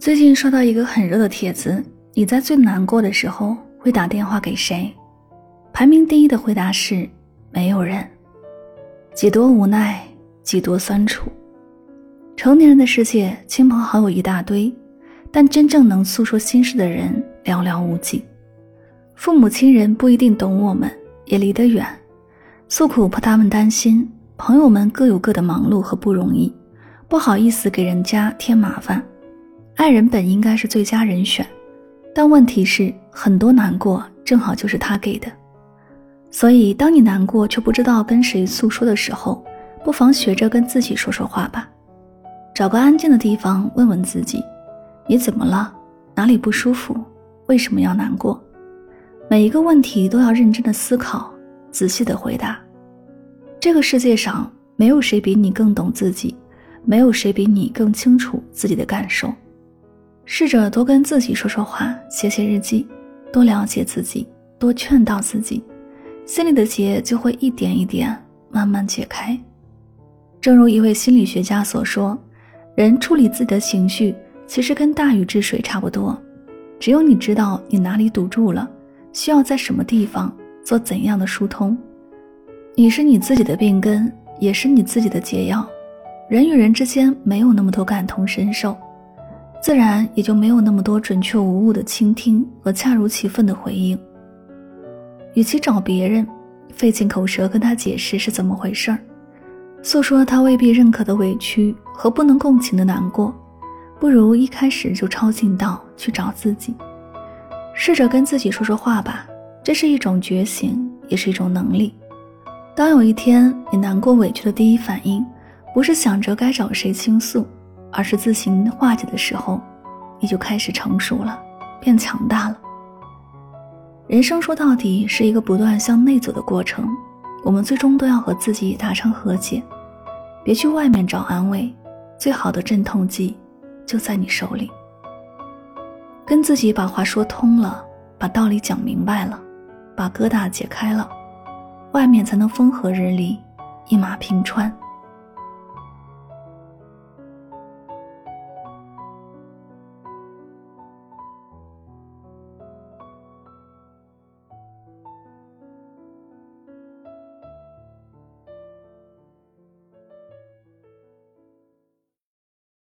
最近刷到一个很热的帖子：你在最难过的时候会打电话给谁？排名第一的回答是没有人。几多无奈，几多酸楚。成年人的世界，亲朋好友一大堆，但真正能诉说心事的人寥寥无几。父母亲人不一定懂我们，也离得远，诉苦怕他们担心。朋友们各有各的忙碌和不容易，不好意思给人家添麻烦。爱人本应该是最佳人选，但问题是很多难过正好就是他给的。所以，当你难过却不知道跟谁诉说的时候，不妨学着跟自己说说话吧。找个安静的地方，问问自己：你怎么了？哪里不舒服？为什么要难过？每一个问题都要认真的思考，仔细的回答。这个世界上没有谁比你更懂自己，没有谁比你更清楚自己的感受。试着多跟自己说说话，写写日记，多了解自己，多劝导自己，心里的结就会一点一点慢慢解开。正如一位心理学家所说，人处理自己的情绪，其实跟大禹治水差不多。只有你知道你哪里堵住了，需要在什么地方做怎样的疏通。你是你自己的病根，也是你自己的解药。人与人之间没有那么多感同身受。自然也就没有那么多准确无误的倾听和恰如其分的回应。与其找别人，费尽口舌跟他解释是怎么回事儿，诉说他未必认可的委屈和不能共情的难过，不如一开始就抄近道去找自己，试着跟自己说说话吧。这是一种觉醒，也是一种能力。当有一天你难过委屈的第一反应，不是想着该找谁倾诉。而是自行化解的时候，你就开始成熟了，变强大了。人生说到底是一个不断向内走的过程，我们最终都要和自己达成和解。别去外面找安慰，最好的镇痛剂就在你手里。跟自己把话说通了，把道理讲明白了，把疙瘩解开了，外面才能风和日丽，一马平川。